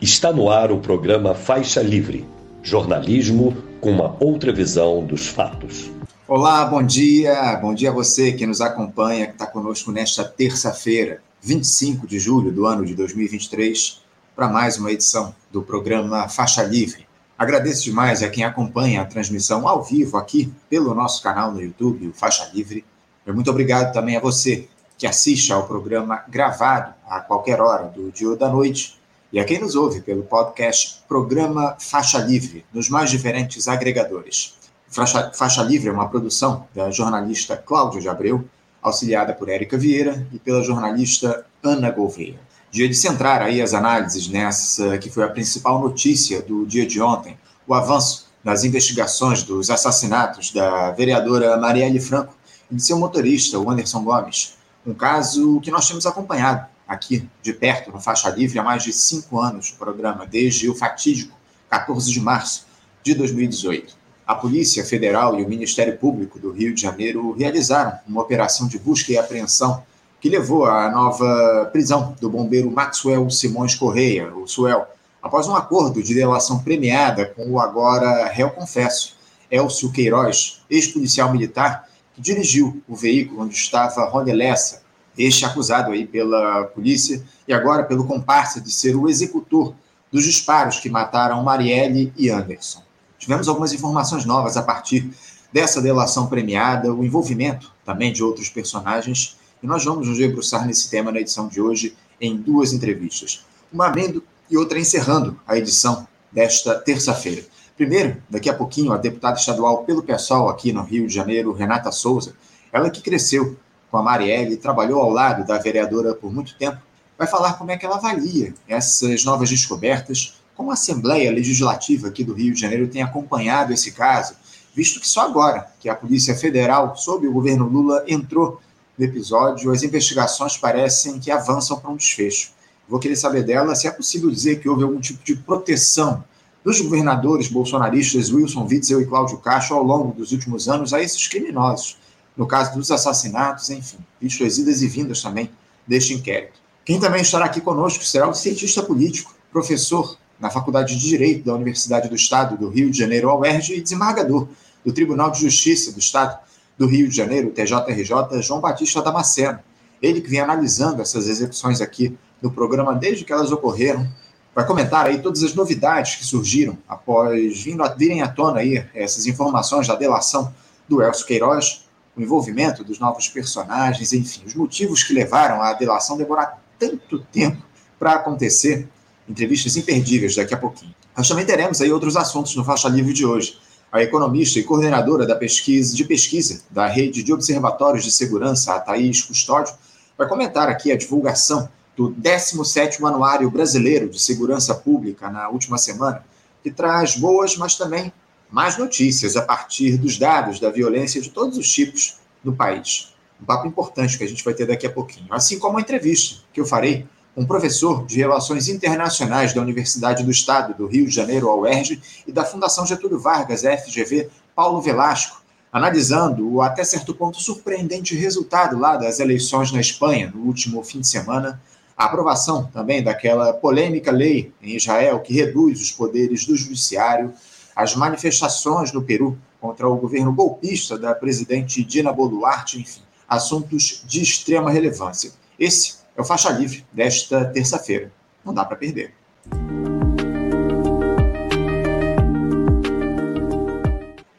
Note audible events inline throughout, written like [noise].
Está no ar o programa Faixa Livre jornalismo com uma outra visão dos fatos. Olá, bom dia. Bom dia a você que nos acompanha, que está conosco nesta terça-feira, 25 de julho do ano de 2023, para mais uma edição do programa Faixa Livre. Agradeço demais a quem acompanha a transmissão ao vivo aqui pelo nosso canal no YouTube, o Faixa Livre. Muito obrigado também a você que assiste ao programa gravado a qualquer hora do dia ou da noite e a quem nos ouve pelo podcast Programa Faixa Livre, nos mais diferentes agregadores. Faixa, Faixa Livre é uma produção da jornalista Cláudia de Abreu, auxiliada por Érica Vieira e pela jornalista Ana Gouveia. Dia de centrar aí as análises nessa que foi a principal notícia do dia de ontem, o avanço nas investigações dos assassinatos da vereadora Marielle Franco e de seu motorista, o Anderson Gomes. Um caso que nós temos acompanhado aqui de perto, no Faixa Livre, há mais de cinco anos, o programa, desde o fatídico 14 de março de 2018. A Polícia Federal e o Ministério Público do Rio de Janeiro realizaram uma operação de busca e apreensão que levou à nova prisão do bombeiro Maxwell Simões Correia, o Suel, após um acordo de delação premiada com o agora réu confesso, Elcio Queiroz, ex-policial militar, que dirigiu o veículo onde estava Rony Lessa, este acusado aí pela polícia e agora pelo comparsa de ser o executor dos disparos que mataram Marielle e Anderson. Tivemos algumas informações novas a partir dessa delação premiada, o envolvimento também de outros personagens, e nós vamos nos debruçar nesse tema na edição de hoje em duas entrevistas. Uma abrindo e outra encerrando a edição desta terça-feira. Primeiro, daqui a pouquinho, a deputada estadual pelo PSOL aqui no Rio de Janeiro, Renata Souza, ela que cresceu com a Marielle, trabalhou ao lado da vereadora por muito tempo, vai falar como é que ela avalia essas novas descobertas, como a Assembleia Legislativa aqui do Rio de Janeiro tem acompanhado esse caso, visto que só agora que a Polícia Federal, sob o governo Lula, entrou no episódio, as investigações parecem que avançam para um desfecho. Vou querer saber dela se é possível dizer que houve algum tipo de proteção dos governadores bolsonaristas Wilson Witzel e Cláudio Castro ao longo dos últimos anos a esses criminosos no caso dos assassinatos, enfim, visto as idas e vindas também deste inquérito. Quem também estará aqui conosco será o cientista político, professor na Faculdade de Direito da Universidade do Estado do Rio de Janeiro, UERJ, e desembargador do Tribunal de Justiça do Estado do Rio de Janeiro, TJRJ, João Batista Damasceno. Ele que vem analisando essas execuções aqui no programa desde que elas ocorreram, vai comentar aí todas as novidades que surgiram após virem à tona aí essas informações da delação do Elcio Queiroz, o envolvimento dos novos personagens, enfim, os motivos que levaram a delação demorar tanto tempo para acontecer. Entrevistas imperdíveis daqui a pouquinho. Nós também teremos aí outros assuntos no Faixa Livre de hoje. A economista e coordenadora da pesquisa, de pesquisa da Rede de Observatórios de Segurança, a Thaís Custódio, vai comentar aqui a divulgação do 17º Anuário Brasileiro de Segurança Pública na última semana, que traz boas, mas também mais notícias a partir dos dados da violência de todos os tipos no país. Um papo importante que a gente vai ter daqui a pouquinho. Assim como a entrevista que eu farei com um professor de Relações Internacionais da Universidade do Estado do Rio de Janeiro, a UERJ, e da Fundação Getúlio Vargas, FGV, Paulo Velasco, analisando o até certo ponto surpreendente resultado lá das eleições na Espanha no último fim de semana, a aprovação também daquela polêmica lei em Israel que reduz os poderes do judiciário, as manifestações no Peru contra o governo golpista da presidente Dina Boluarte, enfim, assuntos de extrema relevância. Esse é o Faixa Livre desta terça-feira. Não dá para perder.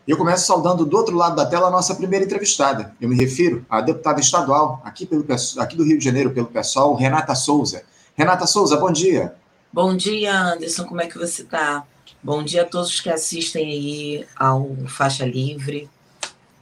Eu começo saudando do outro lado da tela a nossa primeira entrevistada. Eu me refiro à deputada estadual aqui, pelo, aqui do Rio de Janeiro, pelo pessoal, Renata Souza. Renata Souza, bom dia. Bom dia, Anderson. Como é que você está? Bom dia a todos que assistem aí ao Faixa Livre.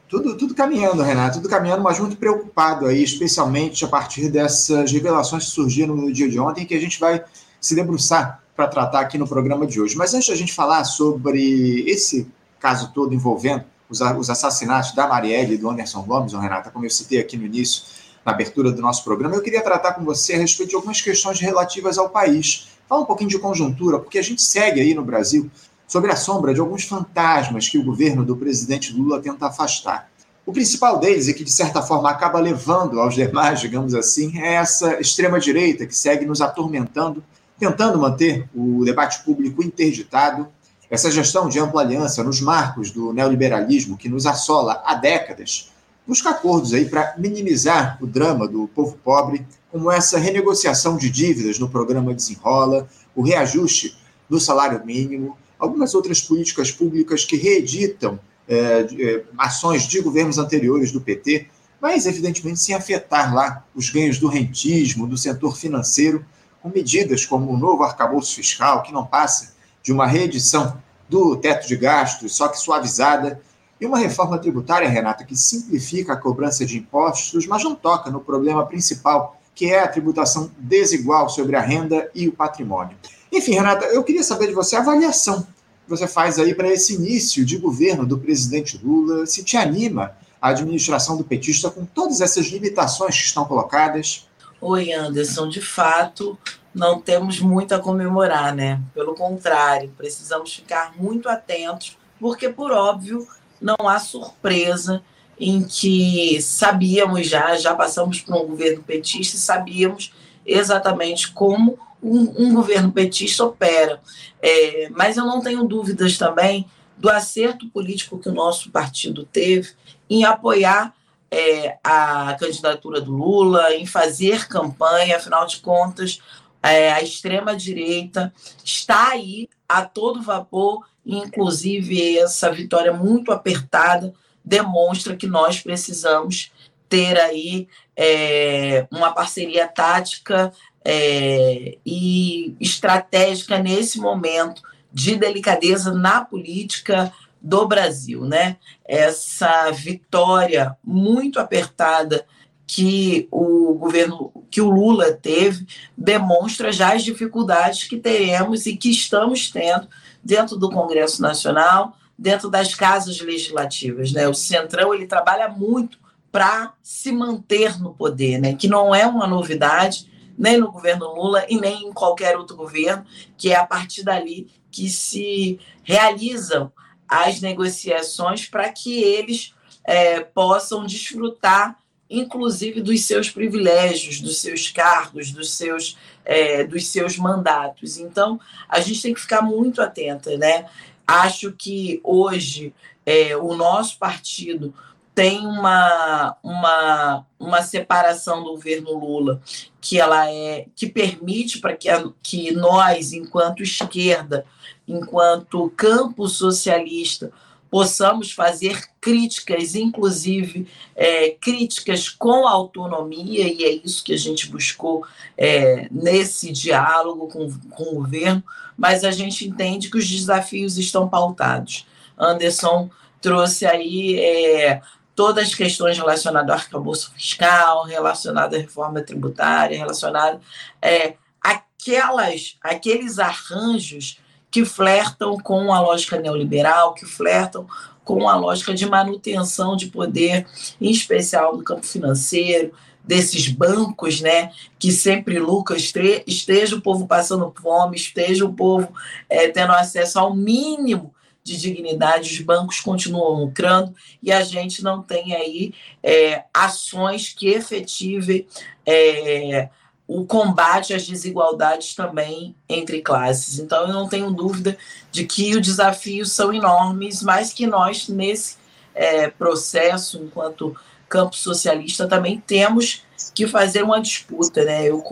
Tudo, tudo caminhando, Renato, tudo caminhando, mas muito preocupado aí, especialmente a partir dessas revelações que surgiram no dia de ontem, que a gente vai se debruçar para tratar aqui no programa de hoje. Mas antes da gente falar sobre esse caso todo envolvendo os, os assassinatos da Marielle e do Anderson Gomes, Renata, como eu citei aqui no início, na abertura do nosso programa, eu queria tratar com você a respeito de algumas questões relativas ao país Fala um pouquinho de conjuntura, porque a gente segue aí no Brasil sobre a sombra de alguns fantasmas que o governo do presidente Lula tenta afastar. O principal deles, e que de certa forma acaba levando aos demais, digamos assim, é essa extrema-direita que segue nos atormentando tentando manter o debate público interditado. Essa gestão de ampla aliança nos marcos do neoliberalismo que nos assola há décadas busca acordos aí para minimizar o drama do povo pobre, como essa renegociação de dívidas no programa Desenrola, o reajuste do salário mínimo, algumas outras políticas públicas que reeditam é, é, ações de governos anteriores do PT, mas evidentemente sem afetar lá os ganhos do rentismo, do setor financeiro, com medidas como o novo arcabouço fiscal, que não passa de uma reedição do teto de gastos, só que suavizada, e uma reforma tributária, Renata, que simplifica a cobrança de impostos, mas não toca no problema principal, que é a tributação desigual sobre a renda e o patrimônio. Enfim, Renata, eu queria saber de você a avaliação que você faz aí para esse início de governo do presidente Lula, se te anima a administração do petista com todas essas limitações que estão colocadas? Oi, Anderson, de fato, não temos muito a comemorar, né? Pelo contrário, precisamos ficar muito atentos, porque, por óbvio, não há surpresa em que sabíamos já, já passamos por um governo petista sabíamos exatamente como um, um governo petista opera. É, mas eu não tenho dúvidas também do acerto político que o nosso partido teve em apoiar é, a candidatura do Lula, em fazer campanha, afinal de contas, é, a extrema-direita está aí a todo vapor Inclusive, essa vitória muito apertada demonstra que nós precisamos ter aí é, uma parceria tática é, e estratégica nesse momento de delicadeza na política do Brasil, né? Essa vitória muito apertada que o governo, que o Lula teve, demonstra já as dificuldades que teremos e que estamos tendo dentro do Congresso Nacional, dentro das casas legislativas. Né? O Centrão ele trabalha muito para se manter no poder, né? que não é uma novidade, nem no governo Lula e nem em qualquer outro governo, que é a partir dali que se realizam as negociações para que eles é, possam desfrutar inclusive dos seus privilégios, dos seus cargos, dos seus, é, dos seus mandatos. Então, a gente tem que ficar muito atenta, né? Acho que hoje é, o nosso partido tem uma, uma, uma separação do governo Lula que ela é que permite para que, que nós, enquanto esquerda, enquanto campo socialista, possamos fazer críticas, inclusive é, críticas com autonomia, e é isso que a gente buscou é, nesse diálogo com, com o governo, mas a gente entende que os desafios estão pautados. Anderson trouxe aí é, todas as questões relacionadas ao arcabouço fiscal, relacionadas à reforma tributária, relacionadas é, aquelas, aqueles arranjos que flertam com a lógica neoliberal, que flertam com a lógica de manutenção de poder, em especial no campo financeiro, desses bancos, né, que sempre lucram, esteja o povo passando fome, esteja o povo é, tendo acesso ao mínimo de dignidade, os bancos continuam lucrando e a gente não tem aí é, ações que efetivem é, o combate às desigualdades também entre classes. Então, eu não tenho dúvida de que os desafios são enormes, mas que nós, nesse é, processo, enquanto campo socialista, também temos que fazer uma disputa. Né? Eu,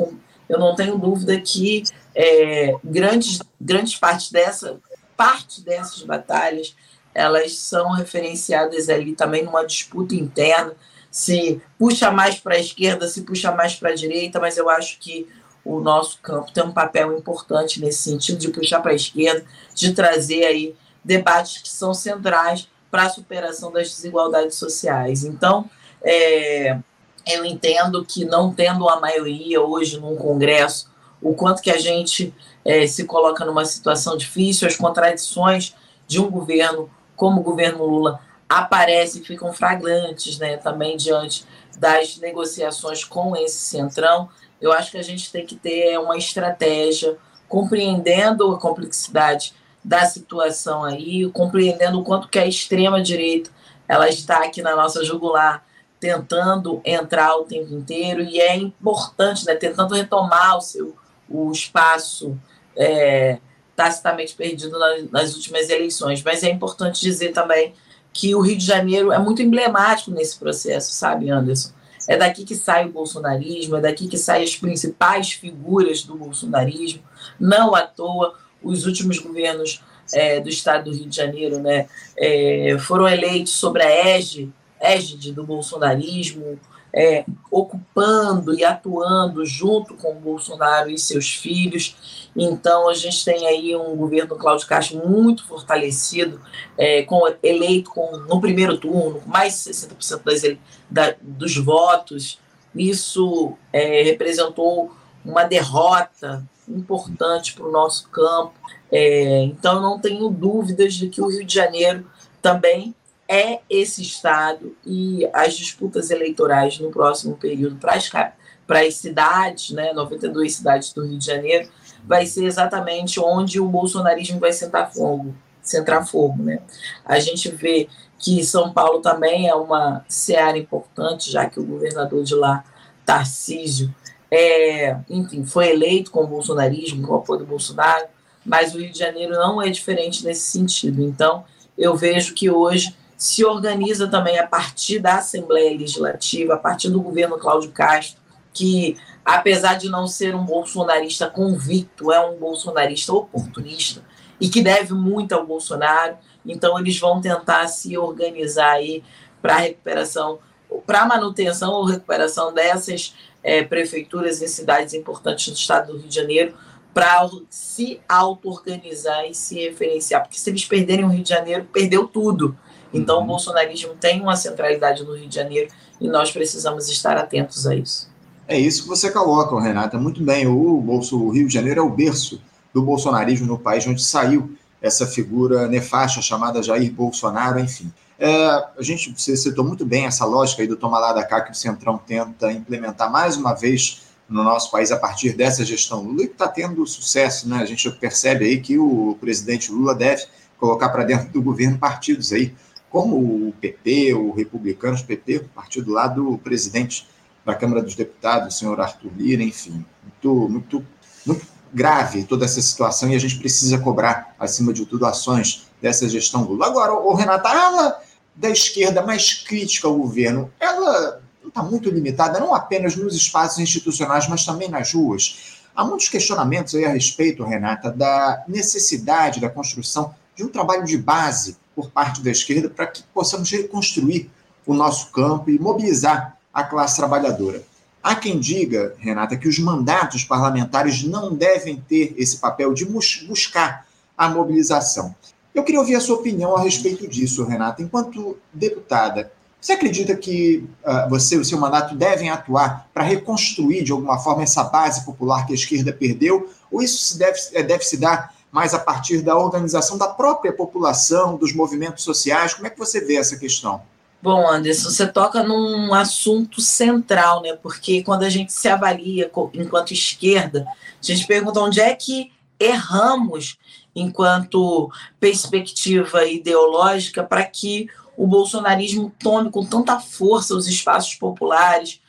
eu não tenho dúvida que é, grandes, grandes partes dessa parte dessas batalhas elas são referenciadas ali também numa disputa interna se puxa mais para a esquerda, se puxa mais para a direita, mas eu acho que o nosso campo tem um papel importante nesse sentido de puxar para a esquerda, de trazer aí debates que são centrais para a superação das desigualdades sociais. Então, é, eu entendo que não tendo a maioria hoje num Congresso, o quanto que a gente é, se coloca numa situação difícil, as contradições de um governo como o governo Lula aparecem, ficam flagrantes né, também diante das negociações com esse centrão. Eu acho que a gente tem que ter uma estratégia, compreendendo a complexidade da situação aí, compreendendo o quanto que a extrema-direita ela está aqui na nossa jugular, tentando entrar o tempo inteiro, e é importante, né, tentando retomar o seu o espaço é, tacitamente perdido nas, nas últimas eleições. Mas é importante dizer também que o Rio de Janeiro é muito emblemático nesse processo, sabe, Anderson? É daqui que sai o bolsonarismo, é daqui que saem as principais figuras do bolsonarismo. Não à toa, os últimos governos é, do estado do Rio de Janeiro né, é, foram eleitos sobre a égide, égide do bolsonarismo, é, ocupando e atuando junto com o Bolsonaro e seus filhos. Então, a gente tem aí um governo Cláudio Castro muito fortalecido, é, com, eleito com, no primeiro turno, mais de 60% das, da, dos votos. Isso é, representou uma derrota importante para o nosso campo. É, então, não tenho dúvidas de que o Rio de Janeiro também é esse Estado e as disputas eleitorais no próximo período para as, para as cidades, né, 92 cidades do Rio de Janeiro, vai ser exatamente onde o bolsonarismo vai sentar fogo, centrar fogo. Né? A gente vê que São Paulo também é uma seara importante, já que o governador de lá, Tarcísio, é, enfim, foi eleito com o bolsonarismo, com o apoio do Bolsonaro, mas o Rio de Janeiro não é diferente nesse sentido. Então, eu vejo que hoje se organiza também a partir da Assembleia Legislativa, a partir do governo Cláudio Castro, que, apesar de não ser um bolsonarista convicto, é um bolsonarista oportunista e que deve muito ao Bolsonaro. Então, eles vão tentar se organizar aí para a recuperação, para a manutenção ou recuperação dessas é, prefeituras em cidades importantes do estado do Rio de Janeiro, para se auto-organizar e se referenciar. Porque se eles perderem o Rio de Janeiro, perdeu tudo. Então, uhum. o bolsonarismo tem uma centralidade no Rio de Janeiro e nós precisamos estar atentos a isso. É isso que você coloca, Renata. Muito bem. O, Bolso, o Rio de Janeiro é o berço do bolsonarismo no país, onde saiu essa figura nefasta chamada Jair Bolsonaro, enfim. É, a gente, você citou muito bem essa lógica aí do tomar lá da cá que o Centrão tenta implementar mais uma vez no nosso país a partir dessa gestão Lula e que está tendo sucesso, né? A gente percebe aí que o presidente Lula deve colocar para dentro do governo partidos aí como o PP, o Republicanos, PP, partido lá do presidente da Câmara dos Deputados, o senhor Arthur Lira, enfim, muito, muito, muito grave toda essa situação e a gente precisa cobrar, acima de tudo, ações dessa gestão Lula. Agora, o Renata, ela da esquerda mais crítica ao governo, ela está muito limitada, não apenas nos espaços institucionais, mas também nas ruas. Há muitos questionamentos aí a respeito, Renata, da necessidade da construção de um trabalho de base por parte da esquerda para que possamos reconstruir o nosso campo e mobilizar a classe trabalhadora. Há quem diga, Renata, que os mandatos parlamentares não devem ter esse papel de buscar a mobilização. Eu queria ouvir a sua opinião a respeito disso, Renata. Enquanto deputada, você acredita que uh, você e o seu mandato devem atuar para reconstruir, de alguma forma, essa base popular que a esquerda perdeu? Ou isso se deve, eh, deve se dar mais a partir da organização da própria população, dos movimentos sociais? Como é que você vê essa questão? Bom, Anderson, você toca num assunto central, né? Porque quando a gente se avalia enquanto esquerda, a gente pergunta onde é que erramos enquanto perspectiva ideológica para que o bolsonarismo tome com tanta força os espaços populares,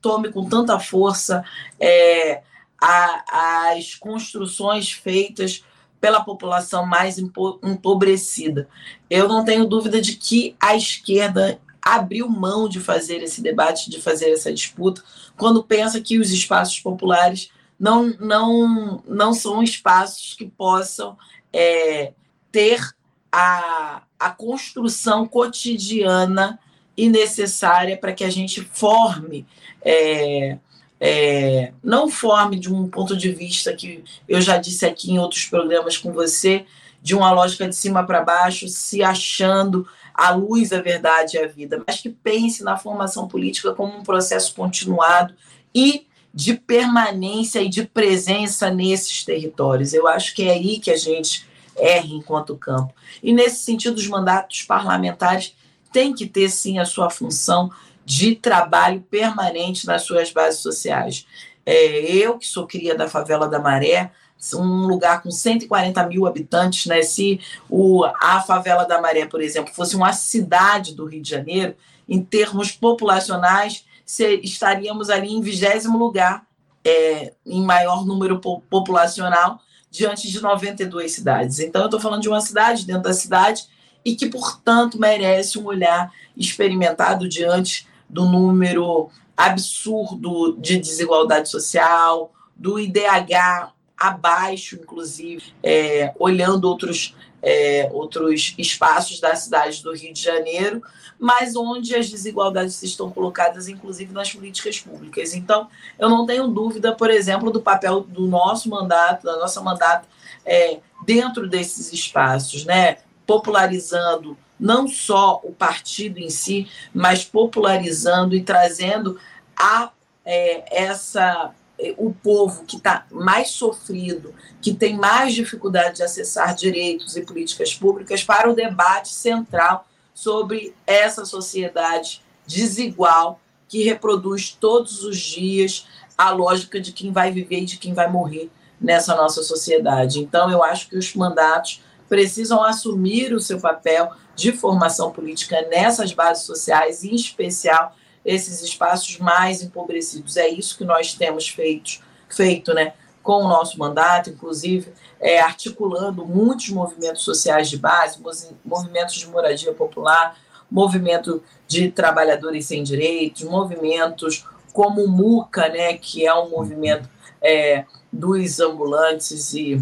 tome com tanta força é, a, as construções feitas pela população mais empobrecida. Eu não tenho dúvida de que a esquerda abriu mão de fazer esse debate, de fazer essa disputa, quando pensa que os espaços populares não, não, não são espaços que possam é, ter a, a construção cotidiana e necessária para que a gente forme é, é, não forme de um ponto de vista que eu já disse aqui em outros programas com você, de uma lógica de cima para baixo, se achando a luz, a verdade e a vida, mas que pense na formação política como um processo continuado e de permanência e de presença nesses territórios. Eu acho que é aí que a gente erra enquanto campo. E nesse sentido, os mandatos parlamentares têm que ter sim a sua função de trabalho permanente nas suas bases sociais. É, eu, que sou cria da favela da Maré, um lugar com 140 mil habitantes, né? Se o, a favela da Maré, por exemplo, fosse uma cidade do Rio de Janeiro, em termos populacionais, se, estaríamos ali em vigésimo lugar é, em maior número populacional diante de 92 cidades. Então, eu estou falando de uma cidade dentro da cidade e que, portanto, merece um olhar experimentado diante do número absurdo de desigualdade social, do IDH abaixo, inclusive, é, olhando outros, é, outros espaços da cidade do Rio de Janeiro, mas onde as desigualdades estão colocadas, inclusive, nas políticas públicas. Então, eu não tenho dúvida, por exemplo, do papel do nosso mandato, da nossa mandato, é, dentro desses espaços, né? popularizando não só o partido em si, mas popularizando e trazendo a é, essa é, o povo que está mais sofrido, que tem mais dificuldade de acessar direitos e políticas públicas para o debate central sobre essa sociedade desigual que reproduz todos os dias a lógica de quem vai viver e de quem vai morrer nessa nossa sociedade. Então, eu acho que os mandatos precisam assumir o seu papel de formação política nessas bases sociais, em especial esses espaços mais empobrecidos. É isso que nós temos feito, feito né, com o nosso mandato, inclusive é, articulando muitos movimentos sociais de base, movimentos de moradia popular, movimento de trabalhadores sem direitos, movimentos como o MUCA, né, que é um movimento é, dos ambulantes e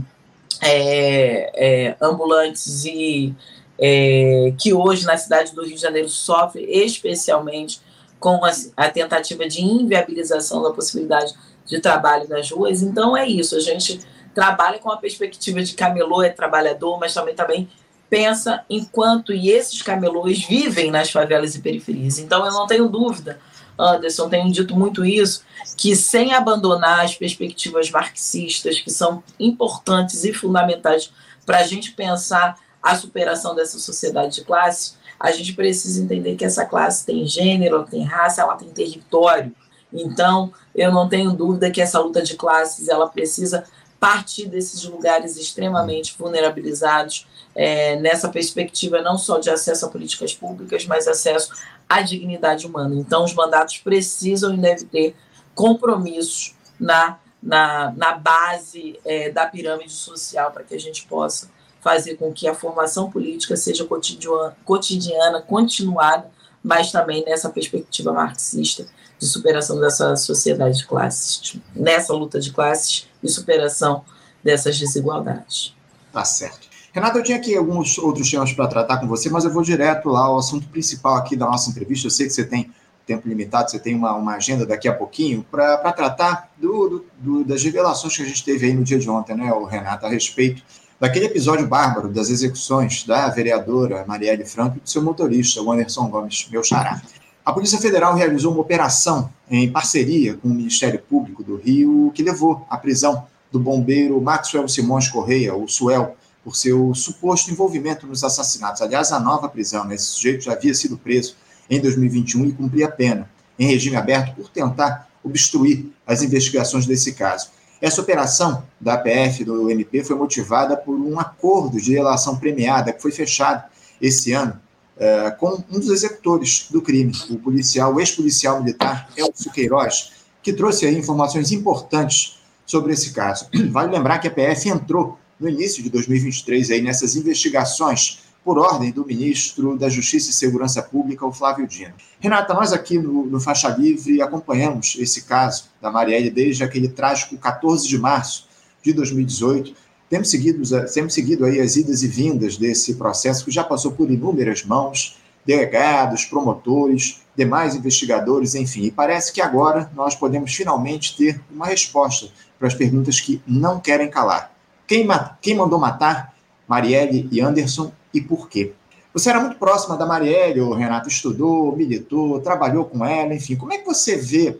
é, é, ambulantes e é, que hoje na cidade do Rio de Janeiro sofre especialmente com a, a, tentativa de inviabilização da possibilidade de trabalho nas ruas. Então é isso, a gente trabalha com a perspectiva de camelô é trabalhador, mas também também pensa enquanto e esses camelôs vivem nas favelas e periferias. Então eu não tenho dúvida Anderson, tenho dito muito isso, que sem abandonar as perspectivas marxistas, que são importantes e fundamentais para a gente pensar a superação dessa sociedade de classes, a gente precisa entender que essa classe tem gênero, ela tem raça, ela tem território. Então, eu não tenho dúvida que essa luta de classes ela precisa partir desses lugares extremamente vulnerabilizados, é, nessa perspectiva não só de acesso a políticas públicas, mas acesso à dignidade humana. Então, os mandatos precisam e devem ter compromissos na, na, na base é, da pirâmide social para que a gente possa fazer com que a formação política seja cotidiana, cotidiana, continuada, mas também nessa perspectiva marxista de superação dessa sociedade de classes, nessa luta de classes e superação dessas desigualdades. Tá certo. Renato, eu tinha aqui alguns outros temas para tratar com você, mas eu vou direto lá ao assunto principal aqui da nossa entrevista. Eu sei que você tem tempo limitado, você tem uma, uma agenda daqui a pouquinho para tratar do, do, do, das revelações que a gente teve aí no dia de ontem, né, Renato, a respeito daquele episódio bárbaro das execuções da vereadora Marielle Franco e do seu motorista, o Anderson Gomes, meu xará. A Polícia Federal realizou uma operação em parceria com o Ministério Público do Rio que levou à prisão do bombeiro Maxwell Simões Correia, o Suel, por seu suposto envolvimento nos assassinatos. Aliás, a nova prisão, né? esse sujeito já havia sido preso em 2021 e cumpria pena em regime aberto por tentar obstruir as investigações desse caso. Essa operação da PF do MP foi motivada por um acordo de relação premiada que foi fechado esse ano uh, com um dos executores do crime, o policial, o ex-policial militar Elcio Queiroz, que trouxe aí informações importantes sobre esse caso. [clears throat] Vale lembrar que a PF entrou no início de 2023 aí nessas investigações por ordem do ministro da Justiça e Segurança Pública, o Flávio Dino. Renata, nós aqui no, no Faixa Livre acompanhamos esse caso da Marielle desde aquele trágico 14 de março de 2018. Temos seguido, temos seguido aí as idas e vindas desse processo que já passou por inúmeras mãos, delegados, promotores, demais investigadores, enfim. E parece que agora nós podemos finalmente ter uma resposta para as perguntas que não querem calar. Quem, quem mandou matar Marielle e Anderson e por quê? Você era muito próxima da Marielle, o Renato estudou, militou, trabalhou com ela, enfim. Como é que você vê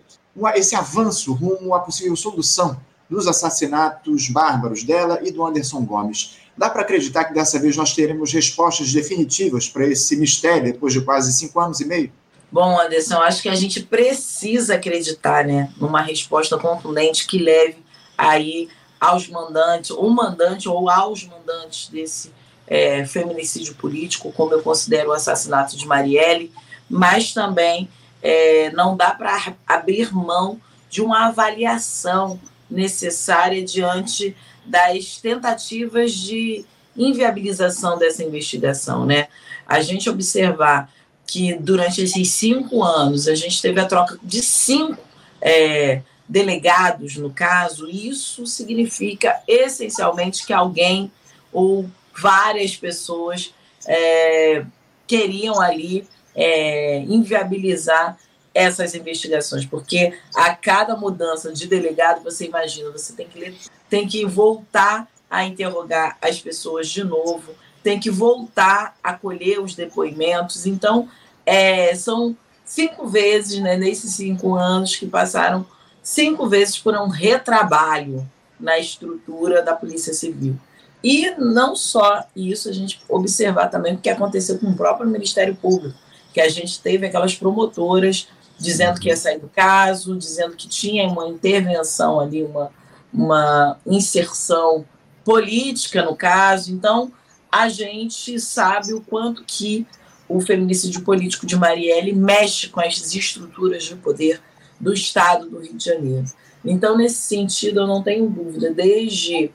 esse avanço rumo à possível solução dos assassinatos bárbaros dela e do Anderson Gomes? Dá para acreditar que dessa vez nós teremos respostas definitivas para esse mistério depois de quase cinco anos e meio? Bom, Anderson, acho que a gente precisa acreditar né, numa resposta contundente que leve aí aos mandantes, ou mandante ou aos mandantes desse é, feminicídio político, como eu considero o assassinato de Marielle, mas também é, não dá para abrir mão de uma avaliação necessária diante das tentativas de inviabilização dessa investigação, né? A gente observar que durante esses cinco anos a gente teve a troca de cinco é, delegados, no caso, isso significa essencialmente que alguém ou várias pessoas é, queriam ali é, inviabilizar essas investigações, porque a cada mudança de delegado, você imagina, você tem que, tem que voltar a interrogar as pessoas de novo, tem que voltar a colher os depoimentos. Então, é, são cinco vezes, né, nesses cinco anos que passaram, cinco vezes por um retrabalho na estrutura da Polícia Civil. E não só isso, a gente observar também o que aconteceu com o próprio Ministério Público, que a gente teve aquelas promotoras dizendo que ia sair do caso, dizendo que tinha uma intervenção ali, uma, uma inserção política no caso. Então, a gente sabe o quanto que o feminicídio político de Marielle mexe com as estruturas de poder do Estado do Rio de Janeiro. Então, nesse sentido, eu não tenho dúvida, desde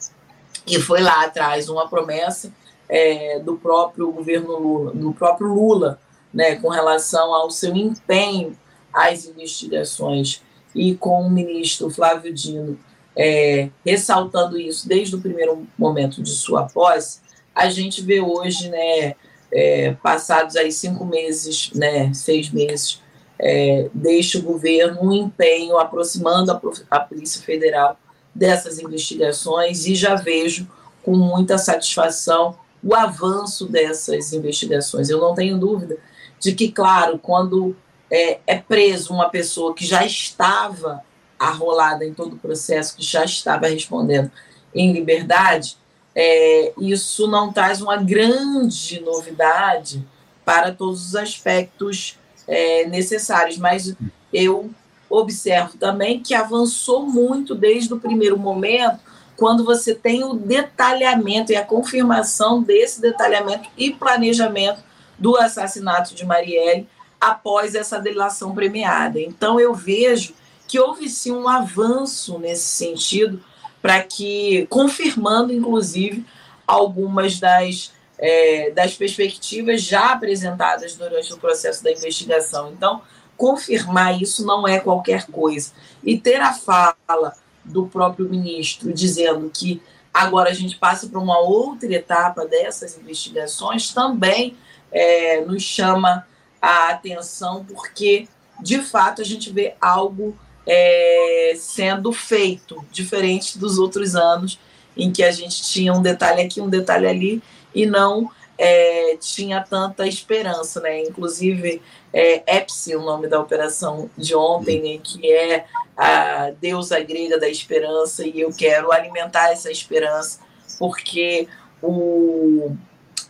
que foi lá atrás uma promessa é, do próprio governo Lula, do próprio Lula, né, com relação ao seu empenho às investigações. E com o ministro Flávio Dino é, ressaltando isso desde o primeiro momento de sua posse, a gente vê hoje, né, é, passados aí cinco meses, né, seis meses, é, o governo um empenho aproximando a, a Polícia Federal dessas investigações e já vejo com muita satisfação o avanço dessas investigações. Eu não tenho dúvida de que, claro, quando é, é preso uma pessoa que já estava arrolada em todo o processo, que já estava respondendo em liberdade, é, isso não traz uma grande novidade para todos os aspectos é, necessários, mas eu observo também que avançou muito desde o primeiro momento, quando você tem o detalhamento e a confirmação desse detalhamento e planejamento do assassinato de Marielle após essa delação premiada. Então eu vejo que houve sim um avanço nesse sentido, para que, confirmando inclusive algumas das, é, das perspectivas já apresentadas durante o processo da investigação. Então, confirmar isso não é qualquer coisa. E ter a fala do próprio ministro dizendo que agora a gente passa para uma outra etapa dessas investigações também é, nos chama a atenção, porque de fato a gente vê algo é, sendo feito, diferente dos outros anos, em que a gente tinha um detalhe aqui, um detalhe ali, e não é, tinha tanta esperança, né? Inclusive, é, Epsi, o nome da operação de ontem, né? que é a deusa grega da esperança, e eu quero alimentar essa esperança, porque o,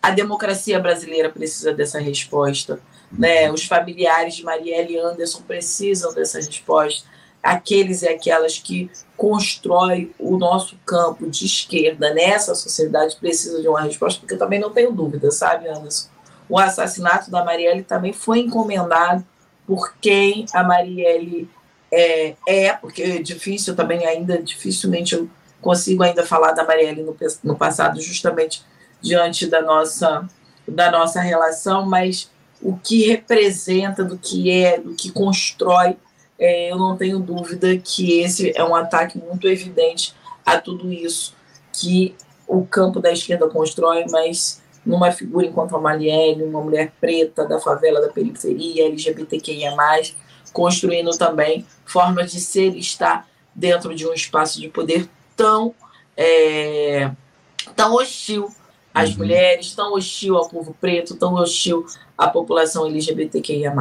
a democracia brasileira precisa dessa resposta, né? Os familiares de Marielle Anderson precisam dessa resposta aqueles e aquelas que constroem o nosso campo de esquerda nessa sociedade precisam de uma resposta, porque eu também não tenho dúvida, sabe, Anderson? O assassinato da Marielle também foi encomendado por quem a Marielle é, é porque é difícil também ainda, dificilmente eu consigo ainda falar da Marielle no, no passado, justamente diante da nossa, da nossa relação, mas o que representa, do que é, do que constrói é, eu não tenho dúvida que esse é um ataque muito evidente a tudo isso que o campo da esquerda constrói, mas numa figura enquanto a Marielle, uma mulher preta da favela, da periferia, LGBTQIA+, construindo também formas de ser e estar dentro de um espaço de poder tão, é, tão hostil às uhum. mulheres, tão hostil ao povo preto, tão hostil à população LGBTQIA+.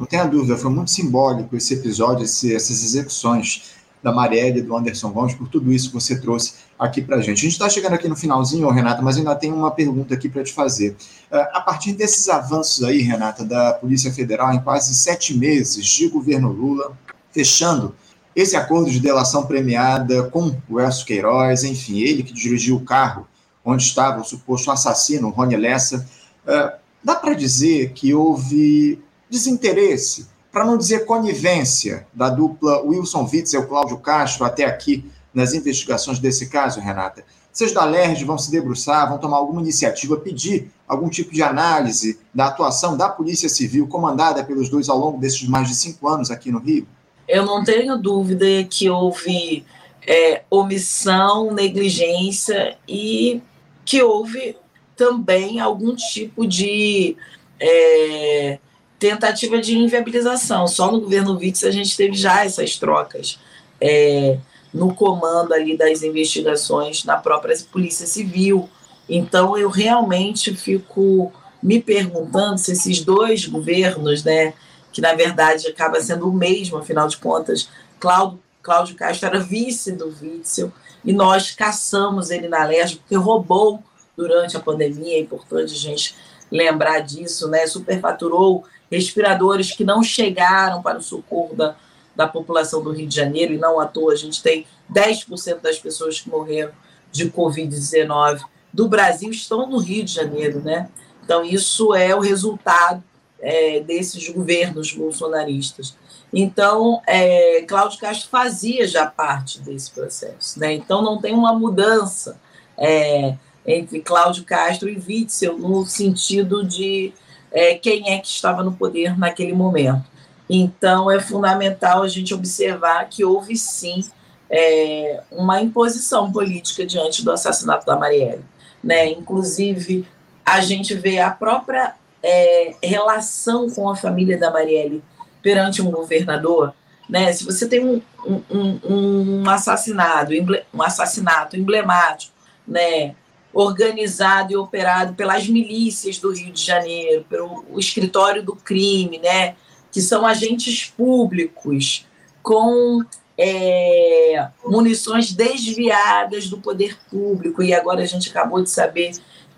Não tenha dúvida, foi muito simbólico esse episódio, esse, essas execuções da Marielle e do Anderson Gomes, por tudo isso que você trouxe aqui para a gente. A gente está chegando aqui no finalzinho, Renata, mas ainda tem uma pergunta aqui para te fazer. Uh, a partir desses avanços aí, Renata, da Polícia Federal, em quase sete meses de governo Lula, fechando esse acordo de delação premiada com o Elcio Queiroz, enfim, ele que dirigiu o carro onde estava o suposto assassino, Rony Lessa, uh, dá para dizer que houve desinteresse para não dizer conivência, da dupla Wilson Witzel e Cláudio Castro até aqui nas investigações desse caso, Renata? Vocês da LERJ vão se debruçar, vão tomar alguma iniciativa, pedir algum tipo de análise da atuação da Polícia Civil, comandada pelos dois ao longo desses mais de cinco anos aqui no Rio? Eu não tenho dúvida que houve é, omissão, negligência e que houve também algum tipo de é, tentativa de inviabilização. Só no governo Witts a gente teve já essas trocas é, no comando ali das investigações na própria Polícia Civil. Então eu realmente fico me perguntando se esses dois governos, né, que na verdade acaba sendo o mesmo, afinal de contas, Cláudio, Cláudio Castro era vice do Witzel e nós caçamos ele na LERJ porque roubou durante a pandemia, é importante a gente lembrar disso, né? Superfaturou respiradores que não chegaram para o socorro da, da população do Rio de Janeiro, e não à toa a gente tem 10% das pessoas que morreram de Covid-19 do Brasil estão no Rio de Janeiro, né? Então, isso é o resultado é, desses governos bolsonaristas. Então, é, Cláudio Castro fazia já parte desse processo, né? Então, não tem uma mudança é, entre Cláudio Castro e Witzel no sentido de é, quem é que estava no poder naquele momento. Então, é fundamental a gente observar que houve sim é, uma imposição política diante do assassinato da Marielle. Né? Inclusive, a gente vê a própria é, relação com a família da Marielle perante um governador. Né? Se você tem um, um, um assassinato, um assassinato emblemático, né? Organizado e operado pelas milícias do Rio de Janeiro, pelo escritório do crime, né, que são agentes públicos com é, munições desviadas do poder público. E agora a gente acabou de saber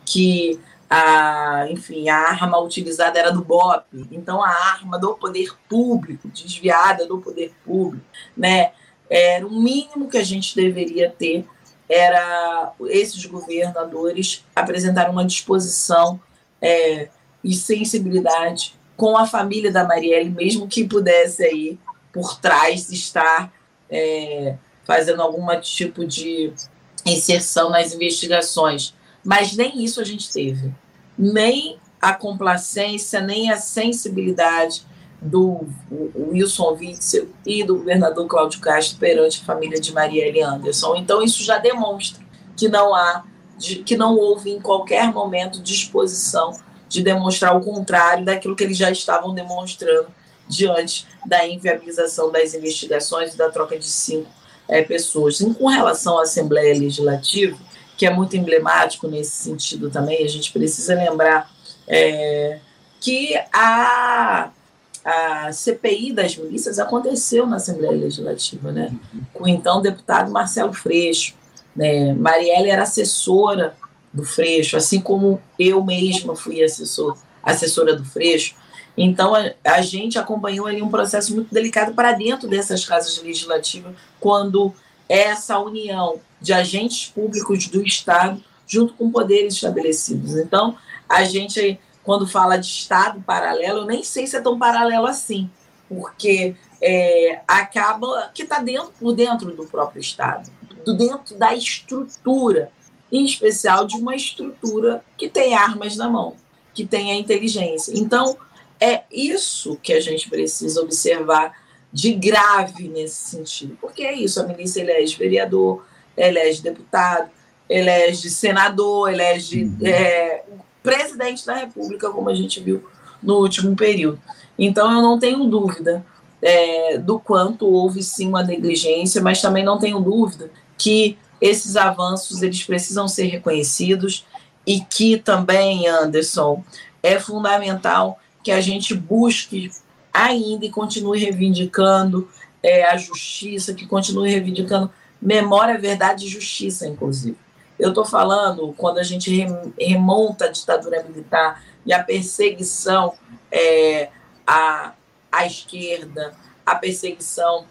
que a, enfim, a arma utilizada era do BOP, então a arma do poder público, desviada do poder público, né, era o mínimo que a gente deveria ter era esses governadores apresentaram uma disposição é, e sensibilidade com a família da Marielle, mesmo que pudesse aí por trás estar é, fazendo algum tipo de inserção nas investigações. Mas nem isso a gente teve. Nem a complacência, nem a sensibilidade do Wilson Witzel e do governador Cláudio Castro perante a família de Marielle Anderson. Então isso já demonstra que não há, que não houve em qualquer momento disposição de demonstrar o contrário daquilo que eles já estavam demonstrando diante da inviabilização das investigações e da troca de cinco é, pessoas. E com relação à Assembleia Legislativa, que é muito emblemático nesse sentido também, a gente precisa lembrar é, que a a CPI das milícias aconteceu na Assembleia Legislativa, né? com o então deputado Marcelo Freixo. Né? Marielle era assessora do Freixo, assim como eu mesma fui assessor, assessora do Freixo. Então, a, a gente acompanhou ali um processo muito delicado para dentro dessas casas legislativas, quando essa união de agentes públicos do Estado junto com poderes estabelecidos. Então, a gente quando fala de Estado paralelo, eu nem sei se é tão paralelo assim, porque é, acaba que está dentro, por dentro do próprio Estado, do dentro da estrutura, em especial de uma estrutura que tem armas na mão, que tem a inteligência. Então, é isso que a gente precisa observar de grave nesse sentido, porque é isso, a milícia elege vereador, elege deputado, elege senador, elege é, presidente da República, como a gente viu no último período. Então, eu não tenho dúvida é, do quanto houve sim uma negligência, mas também não tenho dúvida que esses avanços eles precisam ser reconhecidos e que também, Anderson, é fundamental que a gente busque ainda e continue reivindicando é, a justiça, que continue reivindicando memória, verdade e justiça, inclusive. Eu estou falando quando a gente remonta a ditadura militar e a perseguição é, à, à esquerda, a perseguição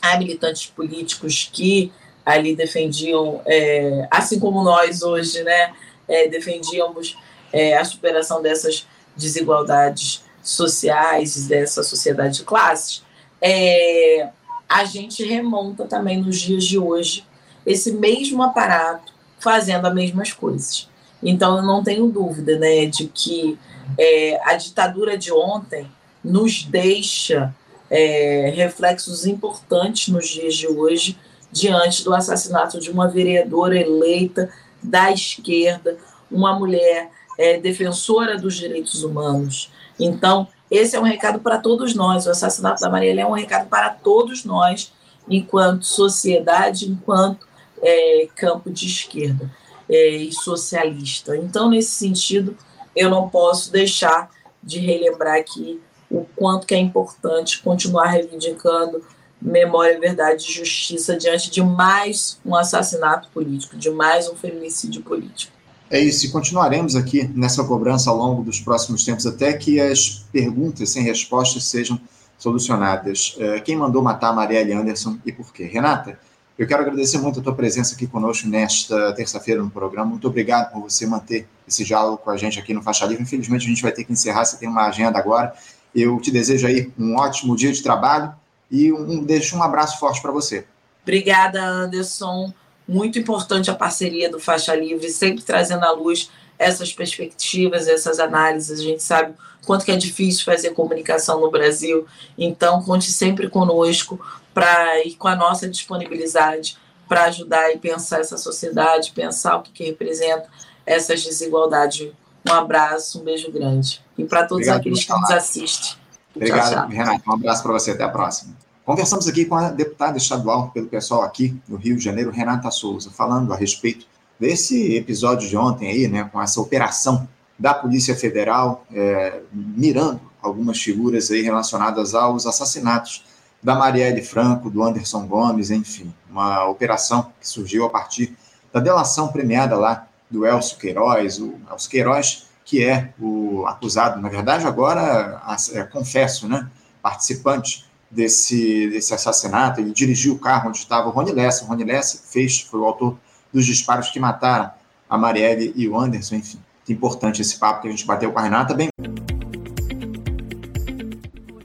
a militantes políticos que ali defendiam, é, assim como nós hoje, né, é, defendíamos é, a superação dessas desigualdades sociais dessa sociedade de classes, é, a gente remonta também nos dias de hoje esse mesmo aparato fazendo as mesmas coisas. Então, eu não tenho dúvida né, de que é, a ditadura de ontem nos deixa é, reflexos importantes nos dias de hoje, diante do assassinato de uma vereadora eleita da esquerda, uma mulher é, defensora dos direitos humanos. Então, esse é um recado para todos nós. O assassinato da Marielle é um recado para todos nós, enquanto sociedade, enquanto é, campo de esquerda é, e socialista. Então, nesse sentido, eu não posso deixar de relembrar aqui o quanto que é importante continuar reivindicando memória, verdade e justiça diante de mais um assassinato político, de mais um feminicídio político. É isso, e continuaremos aqui nessa cobrança ao longo dos próximos tempos, até que as perguntas sem respostas sejam solucionadas. É, quem mandou matar a Marielle Anderson e por quê? Renata, eu quero agradecer muito a tua presença aqui conosco nesta terça-feira no programa. Muito obrigado por você manter esse diálogo com a gente aqui no Faixa Livre. Infelizmente, a gente vai ter que encerrar, você tem uma agenda agora. Eu te desejo aí um ótimo dia de trabalho e um, deixo um abraço forte para você. Obrigada, Anderson. Muito importante a parceria do Faixa Livre, sempre trazendo à luz essas perspectivas, essas análises. A gente sabe quanto que é difícil fazer comunicação no Brasil. Então, conte sempre conosco para ir com a nossa disponibilidade para ajudar e pensar essa sociedade, pensar o que, que representa essas desigualdades. Um abraço, um beijo grande. E para todos Obrigado aqueles que nos assistem. Obrigado, tchau, tchau. Renato. Um abraço para você. Até a próxima. Conversamos aqui com a deputada estadual pelo pessoal aqui no Rio de Janeiro, Renata Souza, falando a respeito desse episódio de ontem aí, né, com essa operação da Polícia Federal é, mirando algumas figuras aí relacionadas aos assassinatos da Marielle Franco, do Anderson Gomes, enfim, uma operação que surgiu a partir da delação premiada lá do Elcio Queiroz, o Elcio Queiroz, que é o acusado, na verdade, agora, é, confesso, né, participante desse, desse assassinato. Ele dirigiu o carro onde estava o Rony Lessa. O Rony Lessa fez, foi o autor dos disparos que mataram a Marielle e o Anderson. Enfim, que importante esse papo que a gente bateu com a Renata. Bem...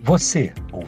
Você,